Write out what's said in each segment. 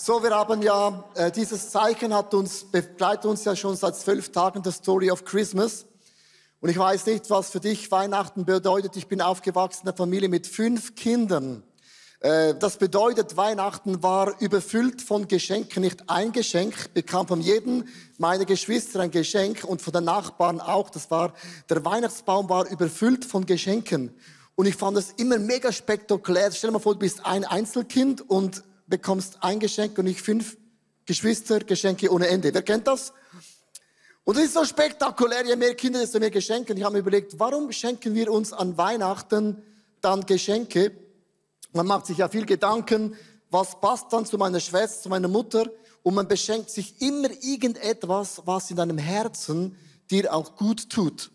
So, wir haben ja, äh, dieses Zeichen hat uns, begleitet uns ja schon seit zwölf Tagen, the Story of Christmas. Und ich weiß nicht, was für dich Weihnachten bedeutet. Ich bin aufgewachsen in einer Familie mit fünf Kindern. Äh, das bedeutet, Weihnachten war überfüllt von Geschenken. Nicht ein Geschenk, bekam von jedem meiner Geschwister ein Geschenk und von den Nachbarn auch. Das war, der Weihnachtsbaum war überfüllt von Geschenken. Und ich fand es immer mega spektakulär. Stell dir mal vor, du bist ein Einzelkind und bekommst ein Geschenk und ich fünf Geschwister, Geschenke ohne Ende. Wer kennt das? Und es ist so spektakulär, je mehr Kinder, desto mehr Geschenke. Ich habe mir überlegt, warum schenken wir uns an Weihnachten dann Geschenke? Man macht sich ja viel Gedanken, was passt dann zu meiner Schwester, zu meiner Mutter? Und man beschenkt sich immer irgendetwas, was in deinem Herzen dir auch gut tut.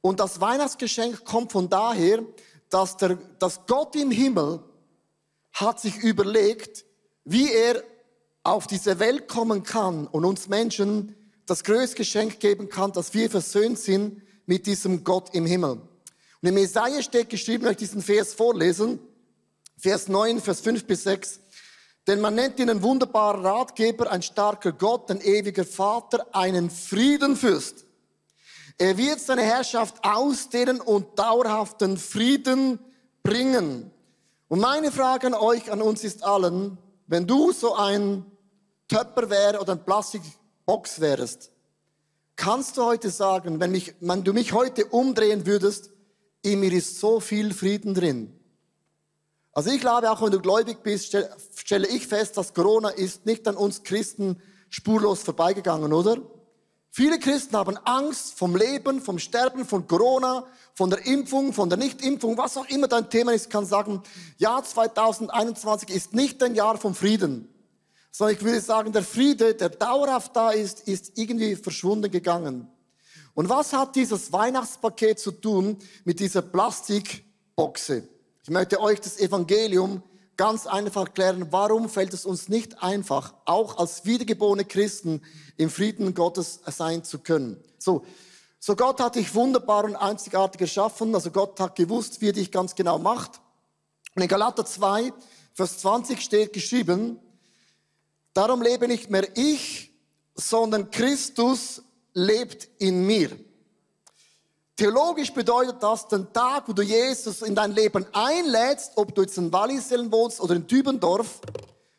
Und das Weihnachtsgeschenk kommt von daher, dass, der, dass Gott im Himmel hat sich überlegt, wie er auf diese Welt kommen kann und uns Menschen das größte Geschenk geben kann, dass wir versöhnt sind mit diesem Gott im Himmel. Und im Jesaja steht geschrieben, ich diesen Vers vorlesen, Vers 9, Vers 5 bis 6, denn man nennt ihn einen wunderbaren Ratgeber, ein starker Gott, ein ewiger Vater, einen Friedenfürst. Er wird seine Herrschaft ausdehnen und dauerhaften Frieden bringen. Und meine Frage an euch, an uns ist allen, wenn du so ein Töpper wär oder ein Plastikbox wärst, kannst du heute sagen, wenn, mich, wenn du mich heute umdrehen würdest, in mir ist so viel Frieden drin. Also ich glaube, auch wenn du gläubig bist, stelle ich fest, dass Corona ist nicht an uns Christen spurlos vorbeigegangen, oder? Viele Christen haben Angst vom Leben, vom Sterben, von Corona, von der Impfung, von der Nichtimpfung, was auch immer dein Thema ist, kann sagen, Jahr 2021 ist nicht ein Jahr vom Frieden, sondern ich würde sagen, der Friede, der dauerhaft da ist, ist irgendwie verschwunden gegangen. Und was hat dieses Weihnachtspaket zu tun mit dieser Plastikboxe? Ich möchte euch das Evangelium ganz einfach erklären, warum fällt es uns nicht einfach, auch als wiedergeborene Christen im Frieden Gottes sein zu können. So, so Gott hat dich wunderbar und einzigartig geschaffen, also Gott hat gewusst, wie er dich ganz genau macht. Und in Galater 2, Vers 20 steht geschrieben, darum lebe nicht mehr ich, sondern Christus lebt in mir. Theologisch bedeutet das, den Tag, wo du Jesus in dein Leben einlädst, ob du jetzt in Wallisellen wohnst oder in Dübendorf,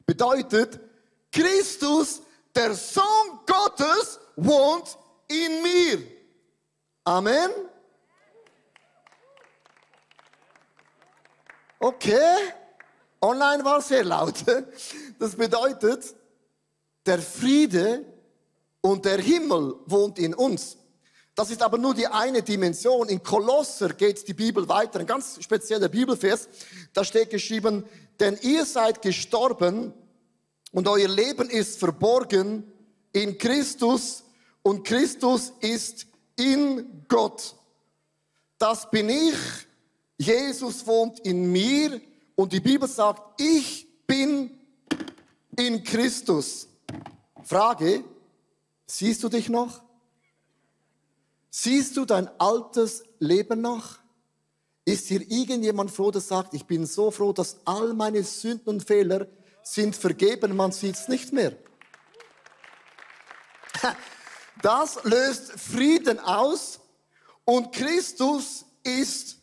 bedeutet, Christus, der Sohn Gottes, wohnt in mir. Amen. Okay. Online war sehr laut. Das bedeutet, der Friede und der Himmel wohnt in uns. Das ist aber nur die eine Dimension. In Kolosser geht die Bibel weiter. Ein ganz spezieller Bibelvers. Da steht geschrieben, denn ihr seid gestorben und euer Leben ist verborgen in Christus und Christus ist in Gott. Das bin ich. Jesus wohnt in mir und die Bibel sagt, ich bin in Christus. Frage, siehst du dich noch? Siehst du dein altes Leben noch? Ist hier irgendjemand froh, der sagt, ich bin so froh, dass all meine Sünden und Fehler sind vergeben, man sieht es nicht mehr. Das löst Frieden aus und Christus ist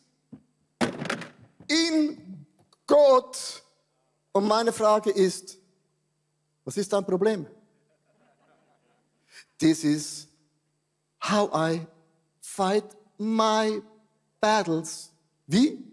in Gott. Und meine Frage ist, was ist dein Problem? This is how I fight my battles. Wie?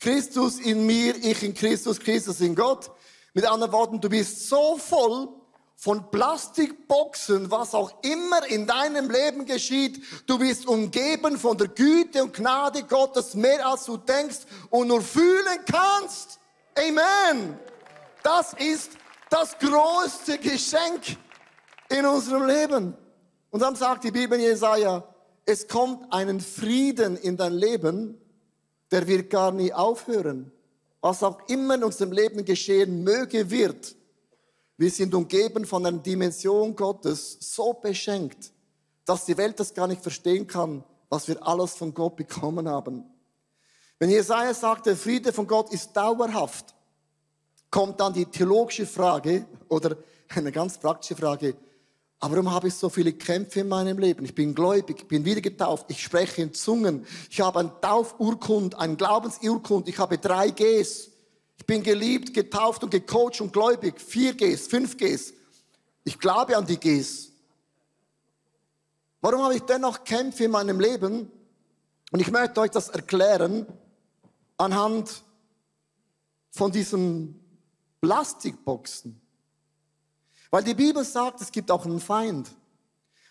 Christus in mir, ich in Christus, Christus in Gott. Mit anderen Worten, du bist so voll von Plastikboxen, was auch immer in deinem Leben geschieht. Du bist umgeben von der Güte und Gnade Gottes mehr als du denkst und nur fühlen kannst. Amen. Das ist das größte Geschenk in unserem Leben. Und dann sagt die Bibel Jesaja, es kommt einen Frieden in dein Leben, der wird gar nie aufhören. Was auch immer in unserem Leben geschehen möge, wird. Wir sind umgeben von einer Dimension Gottes, so beschenkt, dass die Welt das gar nicht verstehen kann, was wir alles von Gott bekommen haben. Wenn Jesaja sagt, der Friede von Gott ist dauerhaft, kommt dann die theologische Frage oder eine ganz praktische Frage. Warum habe ich so viele Kämpfe in meinem Leben? Ich bin gläubig, ich bin wieder getauft, ich spreche in Zungen, ich habe ein Taufurkund, ein Glaubensurkund, ich habe drei Gs. Ich bin geliebt, getauft und gecoacht und gläubig. Vier Gs, fünf Gs. Ich glaube an die Gs. Warum habe ich dennoch Kämpfe in meinem Leben? Und ich möchte euch das erklären anhand von diesen Plastikboxen. Weil die Bibel sagt, es gibt auch einen Feind.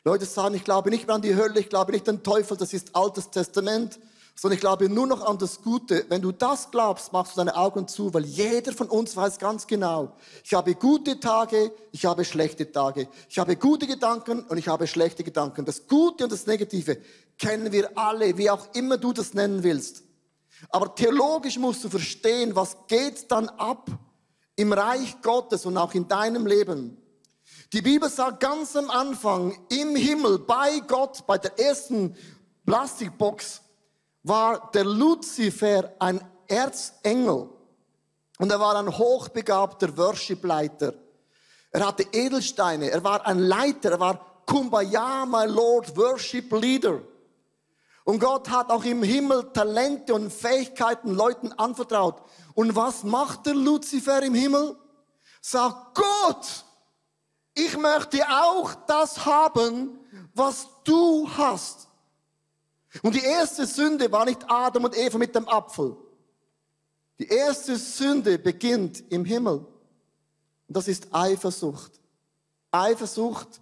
Leute sagen, ich glaube nicht mehr an die Hölle, ich glaube nicht an den Teufel, das ist Altes Testament, sondern ich glaube nur noch an das Gute. Wenn du das glaubst, machst du deine Augen zu, weil jeder von uns weiß ganz genau, ich habe gute Tage, ich habe schlechte Tage. Ich habe gute Gedanken und ich habe schlechte Gedanken. Das Gute und das Negative kennen wir alle, wie auch immer du das nennen willst. Aber theologisch musst du verstehen, was geht dann ab im Reich Gottes und auch in deinem Leben. Die Bibel sagt ganz am Anfang, im Himmel, bei Gott, bei der ersten Plastikbox, war der Luzifer ein Erzengel. Und er war ein hochbegabter Worshipleiter. Er hatte Edelsteine, er war ein Leiter, er war Kumbaya, my Lord, Worship Leader. Und Gott hat auch im Himmel Talente und Fähigkeiten Leuten anvertraut. Und was macht der Luzifer im Himmel? Sagt Gott, ich möchte auch das haben, was du hast. Und die erste Sünde war nicht Adam und Eva mit dem Apfel. Die erste Sünde beginnt im Himmel. Und das ist Eifersucht. Eifersucht,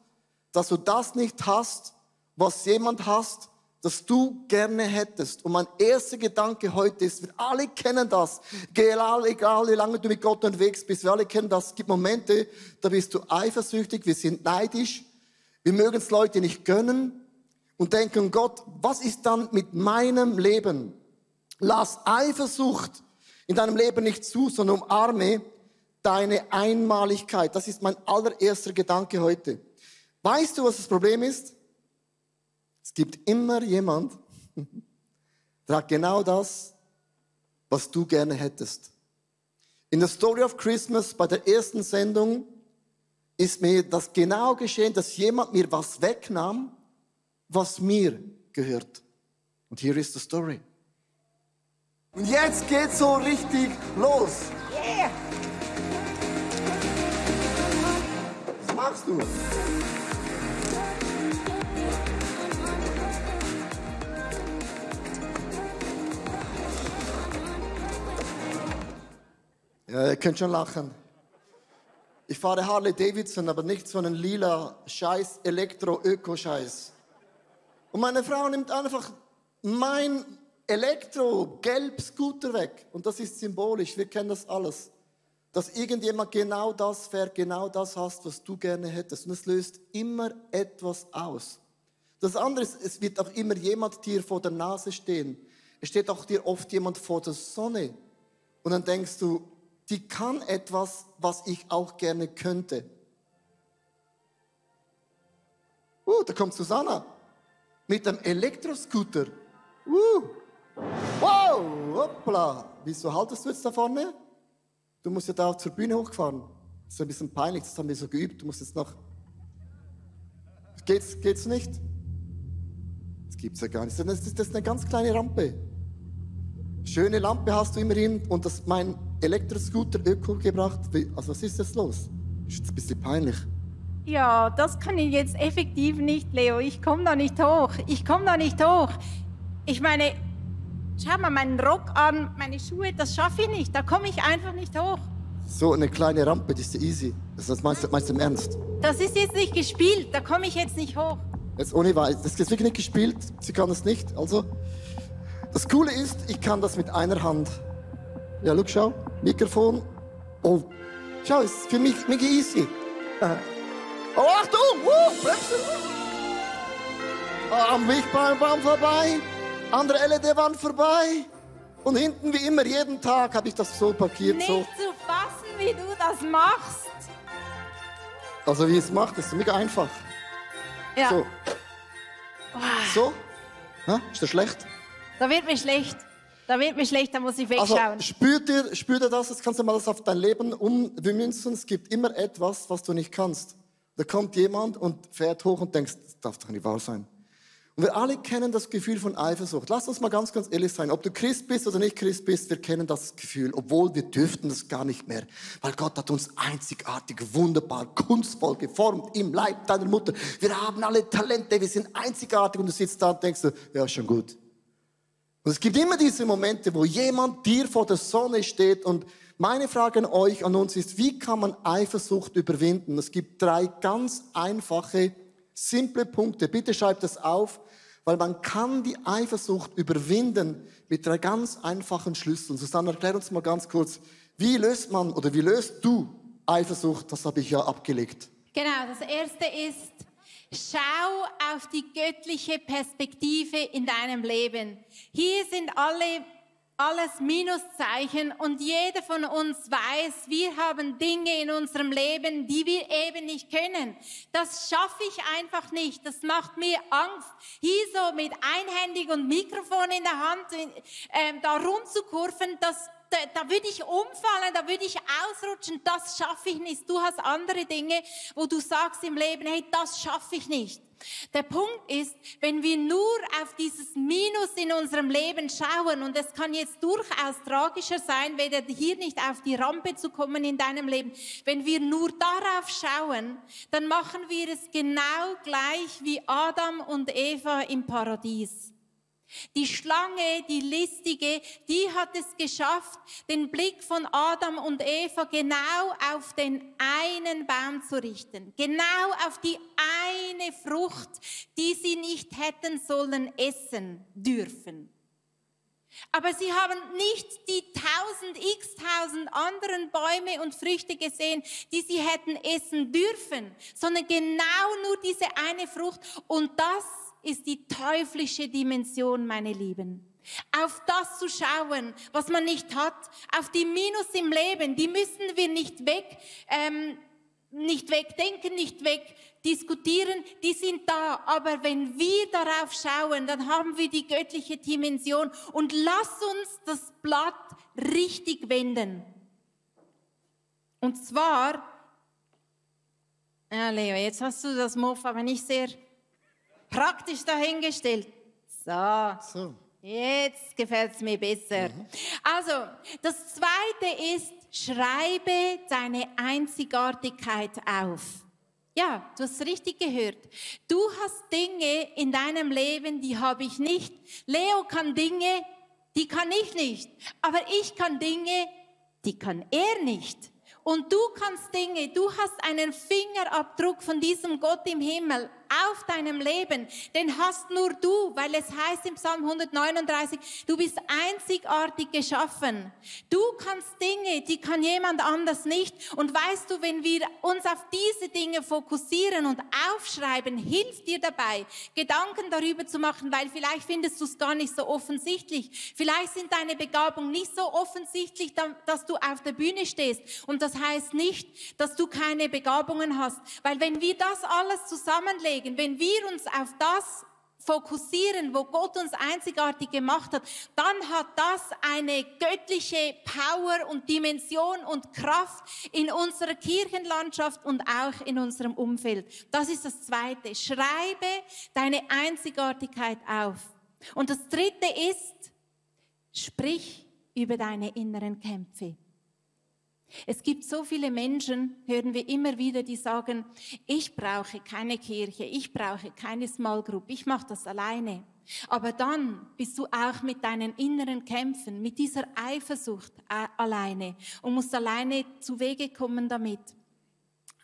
dass du das nicht hast, was jemand hast, das du gerne hättest. Und mein erster Gedanke heute ist, wir alle kennen das. Egal, egal wie lange du mit Gott unterwegs bist, wir alle kennen das. Es gibt Momente, da bist du eifersüchtig, wir sind neidisch, wir mögen es Leute nicht gönnen und denken, Gott, was ist dann mit meinem Leben? Lass Eifersucht in deinem Leben nicht zu, sondern umarme deine Einmaligkeit. Das ist mein allererster Gedanke heute. Weißt du, was das Problem ist? Es gibt immer jemand, der hat genau das, was du gerne hättest. In der Story of Christmas, bei der ersten Sendung, ist mir das genau geschehen, dass jemand mir was wegnahm, was mir gehört. Und hier ist die Story. Und jetzt geht's so richtig los. Yeah. Was machst du? Ja, ihr könnt schon lachen. Ich fahre Harley Davidson, aber nicht so einen lila Scheiß, Elektro-Öko-Scheiß. Und meine Frau nimmt einfach mein Elektro-Gelb-Scooter weg. Und das ist symbolisch, wir kennen das alles. Dass irgendjemand genau das fährt, genau das hast, was du gerne hättest. Und es löst immer etwas aus. Das andere ist, es wird auch immer jemand dir vor der Nase stehen. Es steht auch dir oft jemand vor der Sonne. Und dann denkst du, die kann etwas, was ich auch gerne könnte. Uh, da kommt Susanna mit dem Elektroscooter. Uh. Wow, hoppla. Wieso haltest du jetzt da vorne? Du musst ja da zur Bühne hochfahren. Das ist ein bisschen peinlich, das haben wir so geübt. Du musst jetzt noch. Geht's, geht's nicht? Das gibt's ja gar nicht. Das ist, das ist eine ganz kleine Rampe. Schöne Lampe hast du immerhin und das mein Elektroscooter Öko gebracht. Also was ist jetzt los? Ist jetzt ein bisschen peinlich. Ja, das kann ich jetzt effektiv nicht, Leo. Ich komme da nicht hoch. Ich komme da nicht hoch. Ich meine, schau mal meinen Rock an, meine Schuhe, das schaffe ich nicht. Da komme ich einfach nicht hoch. So eine kleine Rampe, das ist easy. Das meinst du, meinst du im Ernst? Das ist jetzt nicht gespielt, da komme ich jetzt nicht hoch. Jetzt ohne Weiß, das ist wirklich nicht gespielt, sie kann das nicht. Also, das Coole ist, ich kann das mit einer Hand. Ja, schau, schau. Mikrofon. Oh, schau, ist für mich mega easy. Oh, Achtung! Uh, Bremsen! Oh, am Wegbaum vorbei, andere LED-Wand vorbei. Und hinten wie immer, jeden Tag habe ich das so parkiert. Nicht so. zu fassen, wie du das machst. Also wie es macht, ist mega einfach. Ja. So. Wow. So? Ha? Ist das schlecht? Da wird mir schlecht. Da wird mir schlecht, da muss ich Also wegschauen. spürt ihr, spürt ihr das? Jetzt kannst du mal das auf dein Leben ummünzen. Es gibt immer etwas, was du nicht kannst. Da kommt jemand und fährt hoch und denkst, das darf doch nicht wahr sein. Und wir alle kennen das Gefühl von Eifersucht. Lass uns mal ganz, ganz ehrlich sein. Ob du Christ bist oder nicht Christ bist, wir kennen das Gefühl, obwohl wir dürften das gar nicht mehr. Weil Gott hat uns einzigartig, wunderbar, kunstvoll geformt im Leib deiner Mutter. Wir haben alle Talente, wir sind einzigartig und du sitzt da und denkst, ja, schon gut. Und es gibt immer diese Momente, wo jemand dir vor der Sonne steht und meine Frage an euch, an uns ist, wie kann man Eifersucht überwinden? Es gibt drei ganz einfache, simple Punkte. Bitte schreibt das auf, weil man kann die Eifersucht überwinden mit drei ganz einfachen Schlüsseln. Susanne, erklär uns mal ganz kurz, wie löst man oder wie löst du Eifersucht? Das habe ich ja abgelegt. Genau, das erste ist, schau auf die göttliche Perspektive in deinem Leben. Hier sind alle alles Minuszeichen und jeder von uns weiß, wir haben Dinge in unserem Leben, die wir eben nicht können. Das schaffe ich einfach nicht. Das macht mir Angst, hier so mit einhändig und Mikrofon in der Hand äh, da rumzukurven. Das da, da würde ich umfallen, da würde ich ausrutschen, das schaffe ich nicht. Du hast andere Dinge, wo du sagst im Leben, hey, das schaffe ich nicht. Der Punkt ist, wenn wir nur auf dieses Minus in unserem Leben schauen, und es kann jetzt durchaus tragischer sein, weder hier nicht auf die Rampe zu kommen in deinem Leben, wenn wir nur darauf schauen, dann machen wir es genau gleich wie Adam und Eva im Paradies. Die Schlange, die listige, die hat es geschafft, den Blick von Adam und Eva genau auf den einen Baum zu richten. Genau auf die eine Frucht, die sie nicht hätten sollen essen dürfen. Aber sie haben nicht die tausend, x tausend anderen Bäume und Früchte gesehen, die sie hätten essen dürfen, sondern genau nur diese eine Frucht. Und das ist die teuflische Dimension, meine Lieben. Auf das zu schauen, was man nicht hat, auf die Minus im Leben, die müssen wir nicht weg, ähm, nicht wegdenken, nicht wegdiskutieren, die sind da. Aber wenn wir darauf schauen, dann haben wir die göttliche Dimension und lass uns das Blatt richtig wenden. Und zwar, ja Leo, jetzt hast du das Mof aber nicht sehr praktisch dahingestellt. So. So. Jetzt gefällt es mir besser. Also, das zweite ist, schreibe deine Einzigartigkeit auf. Ja, du hast richtig gehört. Du hast Dinge in deinem Leben, die habe ich nicht. Leo kann Dinge, die kann ich nicht. Aber ich kann Dinge, die kann er nicht. Und du kannst Dinge, du hast einen Fingerabdruck von diesem Gott im Himmel auf deinem Leben, den hast nur du, weil es heißt im Psalm 139, du bist einzigartig geschaffen. Du kannst Dinge, die kann jemand anders nicht. Und weißt du, wenn wir uns auf diese Dinge fokussieren und aufschreiben, hilft dir dabei, Gedanken darüber zu machen, weil vielleicht findest du es gar nicht so offensichtlich. Vielleicht sind deine Begabungen nicht so offensichtlich, dass du auf der Bühne stehst. Und das heißt nicht, dass du keine Begabungen hast. Weil wenn wir das alles zusammenlegen, deswegen, wenn wir uns auf das fokussieren, wo Gott uns einzigartig gemacht hat, dann hat das eine göttliche Power und Dimension und Kraft in unserer Kirchenlandschaft und auch in unserem Umfeld. Das ist das Zweite. Schreibe deine Einzigartigkeit auf. Und das Dritte ist, sprich über deine inneren Kämpfe. Es gibt so viele Menschen, hören wir immer wieder, die sagen, ich brauche keine Kirche, ich brauche keine Small Group, ich mache das alleine. Aber dann bist du auch mit deinen inneren Kämpfen, mit dieser Eifersucht äh, alleine und musst alleine zu Wege kommen damit.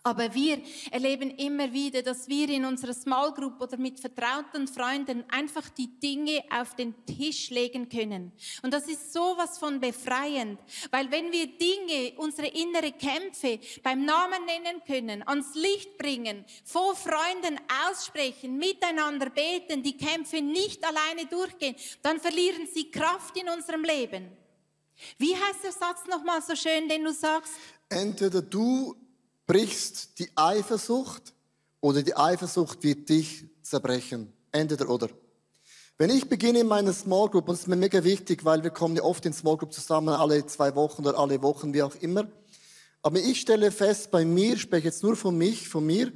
Aber wir erleben immer wieder, dass wir in unserer Small Group oder mit vertrauten Freunden einfach die Dinge auf den Tisch legen können. Und das ist sowas von befreiend, weil wenn wir Dinge, unsere innere Kämpfe beim Namen nennen können, ans Licht bringen, vor Freunden aussprechen, miteinander beten, die Kämpfe nicht alleine durchgehen, dann verlieren sie Kraft in unserem Leben. Wie heißt der Satz nochmal so schön, den du sagst? Entweder du brichst die Eifersucht oder die Eifersucht wird dich zerbrechen. Entweder oder. Wenn ich beginne in meiner Small Group, und das ist mir mega wichtig, weil wir kommen ja oft in Small Group zusammen, alle zwei Wochen oder alle Wochen, wie auch immer. Aber ich stelle fest, bei mir, spreche jetzt nur von mich, von mir,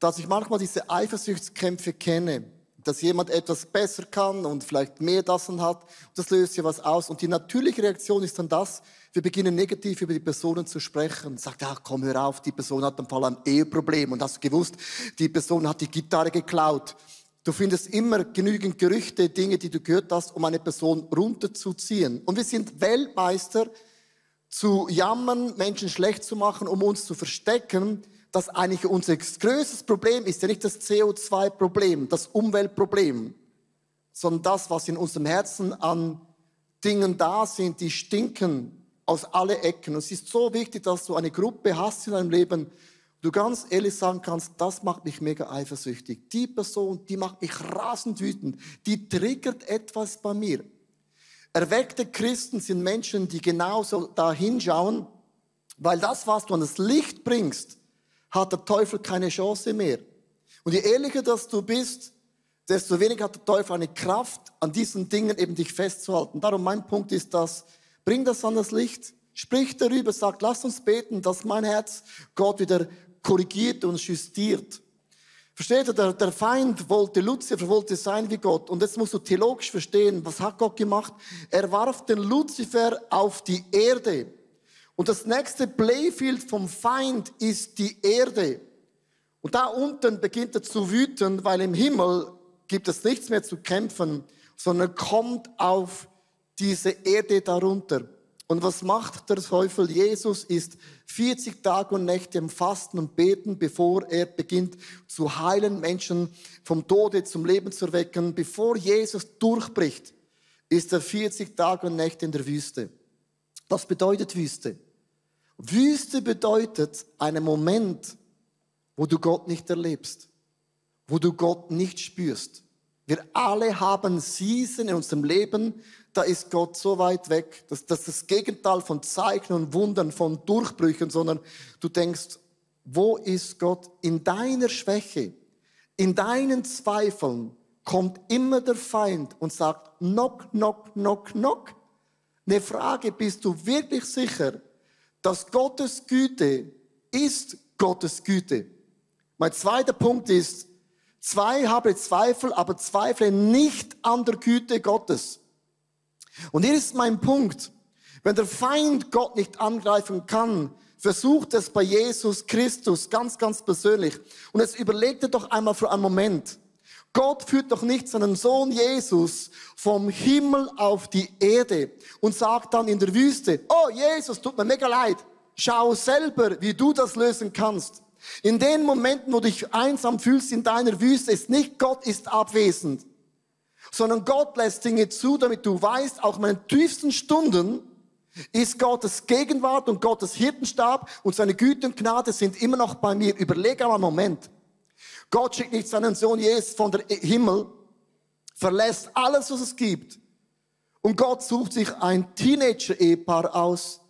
dass ich manchmal diese Eifersuchtskämpfe kenne. Dass jemand etwas besser kann und vielleicht mehr das hat. Das löst ja was aus. Und die natürliche Reaktion ist dann das, wir beginnen negativ über die Personen zu sprechen. Sagt, ja, komm, hör auf, die Person hat im Fall ein Eheproblem. Und hast du gewusst, die Person hat die Gitarre geklaut. Du findest immer genügend Gerüchte, Dinge, die du gehört hast, um eine Person runterzuziehen. Und wir sind Weltmeister zu jammern, Menschen schlecht zu machen, um uns zu verstecken, dass eigentlich unser größtes Problem ist ja nicht das CO2-Problem, das Umweltproblem, sondern das, was in unserem Herzen an Dingen da sind, die stinken aus alle Ecken. Und es ist so wichtig, dass du eine Gruppe hast in deinem Leben, du ganz ehrlich sagen kannst, das macht mich mega eifersüchtig. Die Person, die macht mich rasend wütend, die triggert etwas bei mir. Erweckte Christen sind Menschen, die genauso da hinschauen, weil das, was du an das Licht bringst, hat der Teufel keine Chance mehr. Und je ehrlicher dass du bist, desto weniger hat der Teufel eine Kraft, an diesen Dingen eben dich festzuhalten. Darum mein Punkt ist das, bring das an das Licht, sprich darüber, sag, lass uns beten, dass mein Herz Gott wieder korrigiert und justiert. Versteht ihr, der, der Feind wollte, Luzifer wollte sein wie Gott. Und jetzt musst du theologisch verstehen, was hat Gott gemacht? Er warf den Luzifer auf die Erde. Und das nächste Playfield vom Feind ist die Erde. Und da unten beginnt er zu wüten, weil im Himmel gibt es nichts mehr zu kämpfen, sondern kommt auf diese Erde darunter. Und was macht der Teufel? Jesus ist 40 Tage und Nächte im Fasten und Beten, bevor er beginnt zu heilen, Menschen vom Tode zum Leben zu erwecken. Bevor Jesus durchbricht, ist er 40 Tage und Nächte in der Wüste. Was bedeutet Wüste? Wüste bedeutet einen Moment, wo du Gott nicht erlebst, wo du Gott nicht spürst. Wir alle haben Season in unserem Leben, da ist Gott so weit weg, dass das das Gegenteil von Zeichen und Wundern, von Durchbrüchen, sondern du denkst, wo ist Gott? In deiner Schwäche, in deinen Zweifeln kommt immer der Feind und sagt, knock, knock, knock, knock. Eine Frage, bist du wirklich sicher, dass Gottes Güte ist Gottes Güte. Mein zweiter Punkt ist, zwei habe Zweifel, aber zweifle nicht an der Güte Gottes. Und hier ist mein Punkt. Wenn der Feind Gott nicht angreifen kann, versucht es bei Jesus Christus ganz, ganz persönlich. Und jetzt überlegt er doch einmal für einen Moment. Gott führt doch nicht seinen Sohn Jesus vom Himmel auf die Erde und sagt dann in der Wüste, oh Jesus, tut mir mega leid, schau selber, wie du das lösen kannst. In den Momenten, wo du dich einsam fühlst in deiner Wüste, ist nicht Gott ist abwesend, sondern Gott lässt Dinge zu, damit du weißt, auch in meinen tiefsten Stunden ist Gottes Gegenwart und Gottes Hirtenstab und seine Güte und Gnade sind immer noch bei mir. Überlege einmal einen Moment. Gott schickt nicht seinen Sohn Jesus von der Himmel, verlässt alles, was es gibt. Und Gott sucht sich ein Teenager-Ehepaar aus,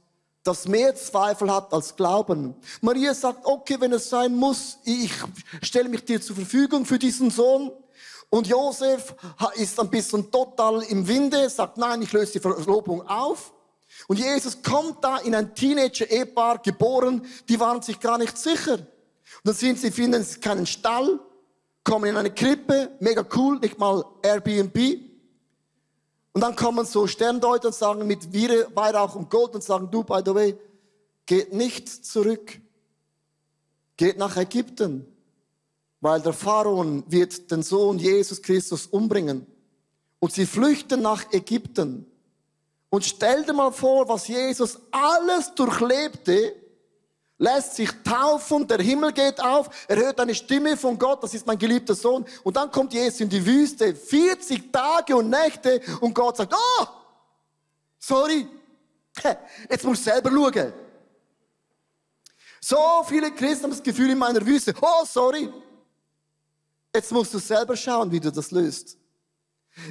das mehr Zweifel hat als Glauben. Maria sagt, okay, wenn es sein muss, ich stelle mich dir zur Verfügung für diesen Sohn. Und Josef ist ein bisschen total im Winde, sagt, nein, ich löse die Verlobung auf. Und Jesus kommt da in ein Teenager-Ehepaar geboren, die waren sich gar nicht sicher. Dann sind sie, finden sie keinen Stall, kommen in eine Krippe, mega cool, nicht mal Airbnb. Und dann kommen so Sterndeuter und sagen mit Weihrauch und Gold und sagen, du, by the way, geht nicht zurück. Geht nach Ägypten, weil der Pharaon wird den Sohn Jesus Christus umbringen. Und sie flüchten nach Ägypten. Und stell dir mal vor, was Jesus alles durchlebte, lässt sich taufen, der Himmel geht auf, er hört eine Stimme von Gott, das ist mein geliebter Sohn. Und dann kommt Jesus in die Wüste, 40 Tage und Nächte, und Gott sagt, oh, sorry, jetzt musst du selber schauen. So viele Christen haben das Gefühl in meiner Wüste, oh, sorry, jetzt musst du selber schauen, wie du das löst.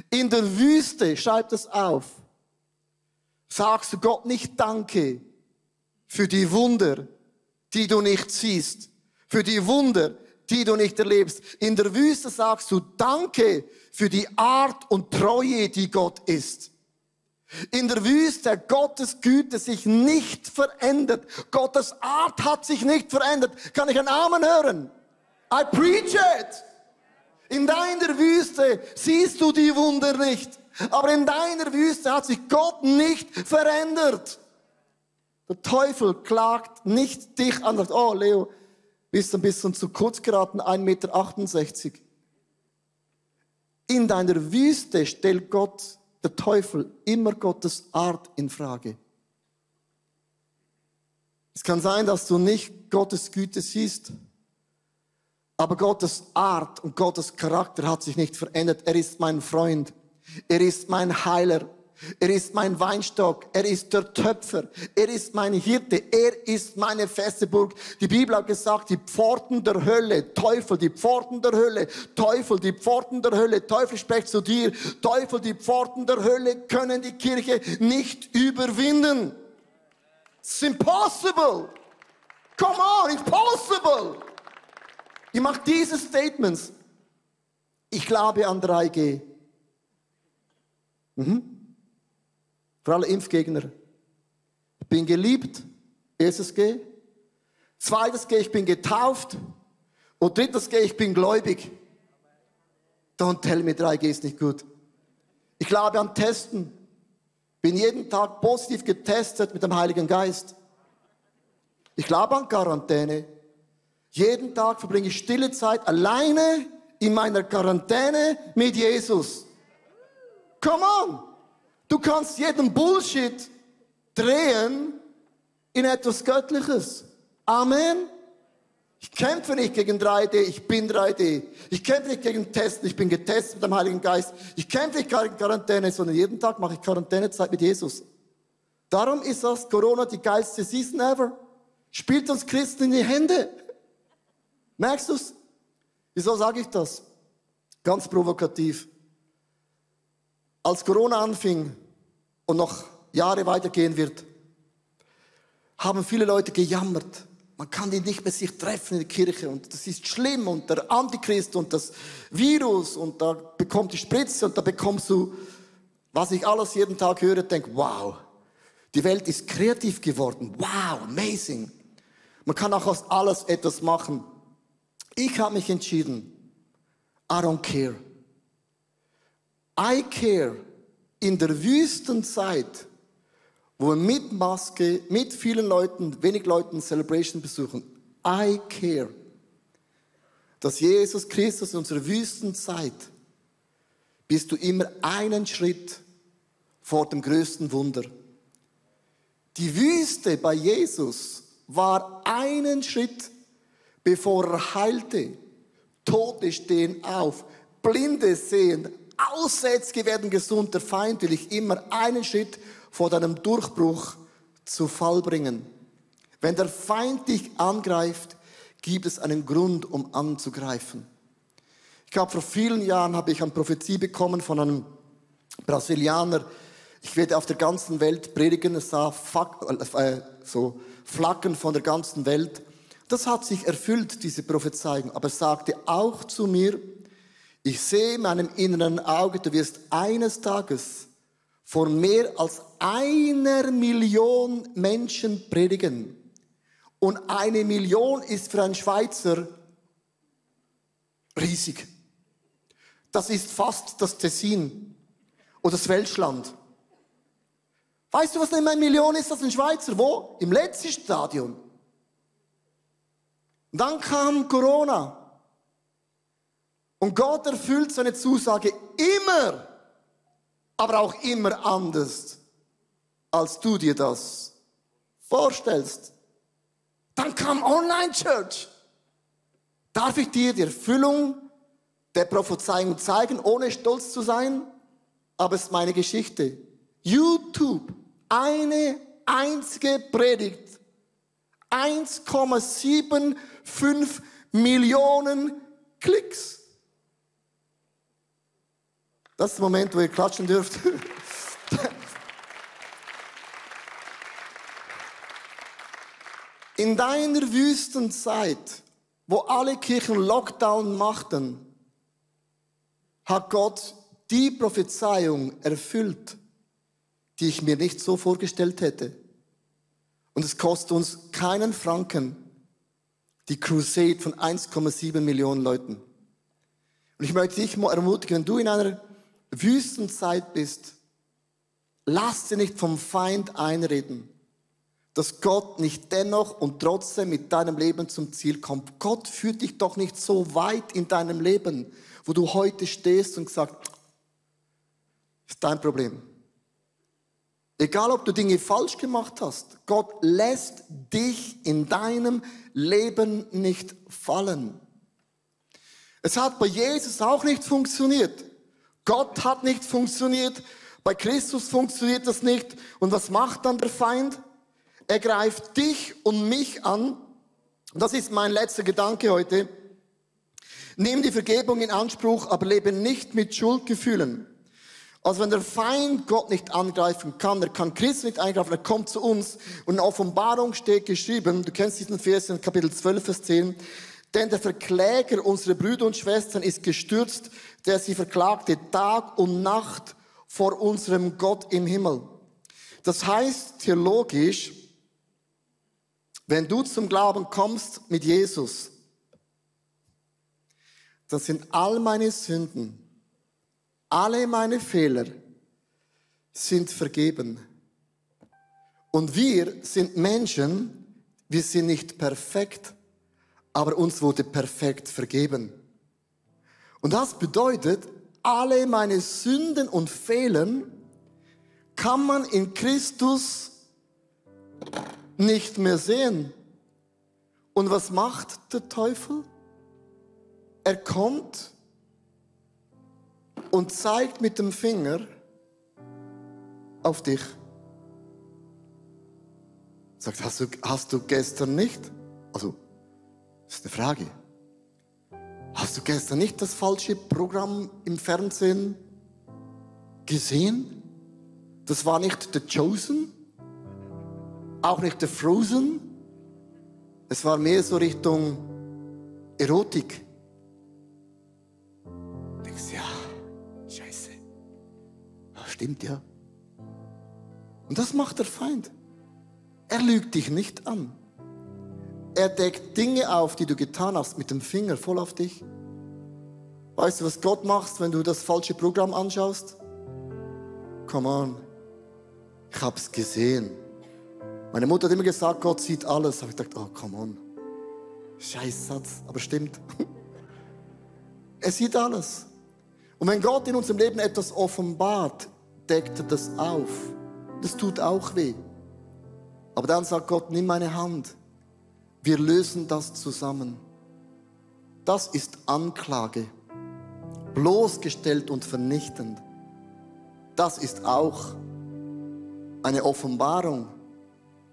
In der Wüste, schreib das auf, sagst du Gott nicht Danke für die Wunder, die du nicht siehst, für die Wunder, die du nicht erlebst. In der Wüste sagst du Danke für die Art und Treue, die Gott ist. In der Wüste Gottes Güte sich nicht verändert. Gottes Art hat sich nicht verändert. Kann ich einen Amen hören? I preach it. In deiner Wüste siehst du die Wunder nicht. Aber in deiner Wüste hat sich Gott nicht verändert. Der Teufel klagt nicht dich an, sagt, oh Leo, bist ein bisschen zu kurz geraten, 1,68 Meter. In deiner Wüste stellt Gott, der Teufel, immer Gottes Art in Frage. Es kann sein, dass du nicht Gottes Güte siehst, aber Gottes Art und Gottes Charakter hat sich nicht verändert. Er ist mein Freund. Er ist mein Heiler. Er ist mein Weinstock. Er ist der Töpfer. Er ist mein Hirte. Er ist meine feste Burg. Die Bibel hat gesagt, die Pforten der Hölle, Teufel, die Pforten der Hölle, Teufel, die Pforten der Hölle, Teufel spricht zu dir, Teufel, die Pforten der Hölle können die Kirche nicht überwinden. It's impossible. Come on, it's possible. Ich mache diese Statements. Ich glaube an 3G. Mhm. Für alle Impfgegner. Ich bin geliebt, erstes G. Zweites G, ich bin getauft. Und drittes G, ich bin gläubig. Don't tell me 3G ist nicht gut. Ich glaube an Testen. Bin jeden Tag positiv getestet mit dem Heiligen Geist. Ich glaube an Quarantäne. Jeden Tag verbringe ich stille Zeit alleine in meiner Quarantäne mit Jesus. Come on! Du kannst jeden Bullshit drehen in etwas Göttliches. Amen. Ich kämpfe nicht gegen 3D, ich bin 3D. Ich kämpfe nicht gegen Testen, ich bin getestet mit dem Heiligen Geist. Ich kämpfe nicht gegen Quarantäne, sondern jeden Tag mache ich Quarantänezeit mit Jesus. Darum ist das Corona die geilste Season ever. Spielt uns Christen in die Hände. Merkst du's? Wieso sage ich das? Ganz provokativ. Als Corona anfing und noch Jahre weitergehen wird, haben viele Leute gejammert. Man kann die nicht mehr sich treffen in der Kirche und das ist schlimm und der Antichrist und das Virus und da bekommt die Spritze und da bekommst du, was ich alles jeden Tag höre, denke, wow, die Welt ist kreativ geworden. Wow, amazing. Man kann auch aus alles etwas machen. Ich habe mich entschieden, I don't care. I care in der Wüstenzeit, wo wir mit Maske, mit vielen Leuten, wenig Leuten Celebration besuchen. I care, dass Jesus Christus in unserer Wüstenzeit bist du immer einen Schritt vor dem größten Wunder. Die Wüste bei Jesus war einen Schritt, bevor er heilte. Tote stehen auf, Blinde sehen, Aussätzige werden gesund. Der Feind will dich immer einen Schritt vor deinem Durchbruch zu Fall bringen. Wenn der Feind dich angreift, gibt es einen Grund, um anzugreifen. Ich habe vor vielen Jahren habe ich eine Prophezie bekommen von einem Brasilianer. Ich werde auf der ganzen Welt predigen. Es sah äh, so Flaggen von der ganzen Welt. Das hat sich erfüllt, diese Prophezeiung. Aber er sagte auch zu mir, ich sehe in meinem inneren Auge, du wirst eines Tages vor mehr als einer Million Menschen predigen. Und eine Million ist für einen Schweizer riesig. Das ist fast das Tessin oder das Welschland. Weißt du, was eine Million ist, das ein Schweizer? Wo? Im letzten Stadion. Und dann kam Corona. Und Gott erfüllt seine Zusage immer, aber auch immer anders, als du dir das vorstellst. Dann kam Online Church. Darf ich dir die Erfüllung der Prophezeiung zeigen, ohne stolz zu sein? Aber es ist meine Geschichte. YouTube, eine einzige Predigt, 1,75 Millionen Klicks. Das ist der Moment, wo ihr klatschen dürft. In deiner Wüstenzeit, wo alle Kirchen Lockdown machten, hat Gott die Prophezeiung erfüllt, die ich mir nicht so vorgestellt hätte. Und es kostet uns keinen Franken, die Crusade von 1,7 Millionen Leuten. Und ich möchte dich mal ermutigen, wenn du in einer Wüstenzeit bist, lass dir nicht vom Feind einreden, dass Gott nicht dennoch und trotzdem mit deinem Leben zum Ziel kommt. Gott führt dich doch nicht so weit in deinem Leben, wo du heute stehst und sagst, ist dein Problem. Egal, ob du Dinge falsch gemacht hast, Gott lässt dich in deinem Leben nicht fallen. Es hat bei Jesus auch nicht funktioniert. Gott hat nicht funktioniert. Bei Christus funktioniert das nicht. Und was macht dann der Feind? Er greift dich und mich an. Das ist mein letzter Gedanke heute. Nimm die Vergebung in Anspruch, aber lebe nicht mit Schuldgefühlen. Also wenn der Feind Gott nicht angreifen kann, er kann Christus nicht eingreifen, er kommt zu uns und in Offenbarung steht geschrieben, du kennst diesen Vers in Kapitel 12, Vers 10, denn der Verkläger unserer Brüder und Schwestern ist gestürzt, der sie verklagte Tag und Nacht vor unserem Gott im Himmel. Das heißt theologisch, wenn du zum Glauben kommst mit Jesus, dann sind all meine Sünden alle meine Fehler sind vergeben. Und wir sind Menschen, wir sind nicht perfekt, aber uns wurde perfekt vergeben. Und das bedeutet, alle meine Sünden und Fehler kann man in Christus nicht mehr sehen. Und was macht der Teufel? Er kommt und zeigt mit dem Finger auf dich. Sagt, hast du, hast du gestern nicht? Also, das ist eine Frage. Hast du gestern nicht das falsche Programm im Fernsehen gesehen? Das war nicht The Chosen, auch nicht The Frozen. Es war mehr so Richtung Erotik. Stimmt ja. Und das macht der Feind. Er lügt dich nicht an. Er deckt Dinge auf, die du getan hast, mit dem Finger voll auf dich. Weißt du, was Gott macht, wenn du das falsche Programm anschaust? Come on. Ich hab's gesehen. Meine Mutter hat immer gesagt, Gott sieht alles. Habe ich gedacht, oh, come on. Scheiß Satz, aber stimmt. er sieht alles. Und wenn Gott in unserem Leben etwas offenbart, deckt er das auf. Das tut auch weh. Aber dann sagt Gott, nimm meine Hand. Wir lösen das zusammen. Das ist Anklage. Bloßgestellt und vernichtend. Das ist auch eine Offenbarung.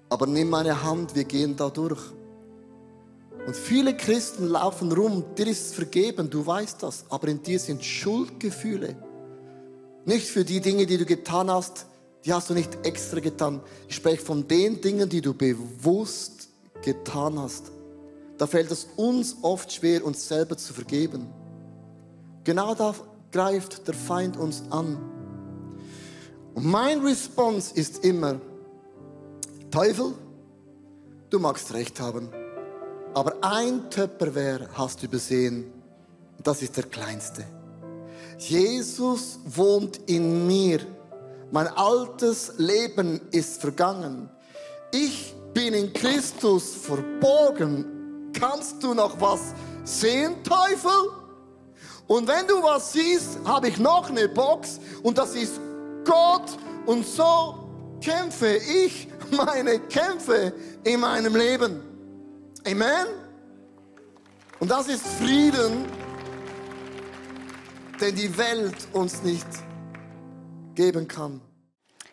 Aber nimm meine Hand, wir gehen da durch. Und viele Christen laufen rum, dir ist vergeben, du weißt das, aber in dir sind Schuldgefühle. Nicht für die Dinge, die du getan hast, die hast du nicht extra getan. Ich spreche von den Dingen, die du bewusst getan hast. Da fällt es uns oft schwer, uns selber zu vergeben. Genau da greift der Feind uns an. Und mein Response ist immer, Teufel, du magst recht haben, aber ein Töpperwehr hast du übersehen, das ist der kleinste. Jesus wohnt in mir. Mein altes Leben ist vergangen. Ich bin in Christus verborgen. Kannst du noch was sehen, Teufel? Und wenn du was siehst, habe ich noch eine Box und das ist Gott. Und so kämpfe ich meine Kämpfe in meinem Leben. Amen. Und das ist Frieden den die Welt uns nicht geben kann.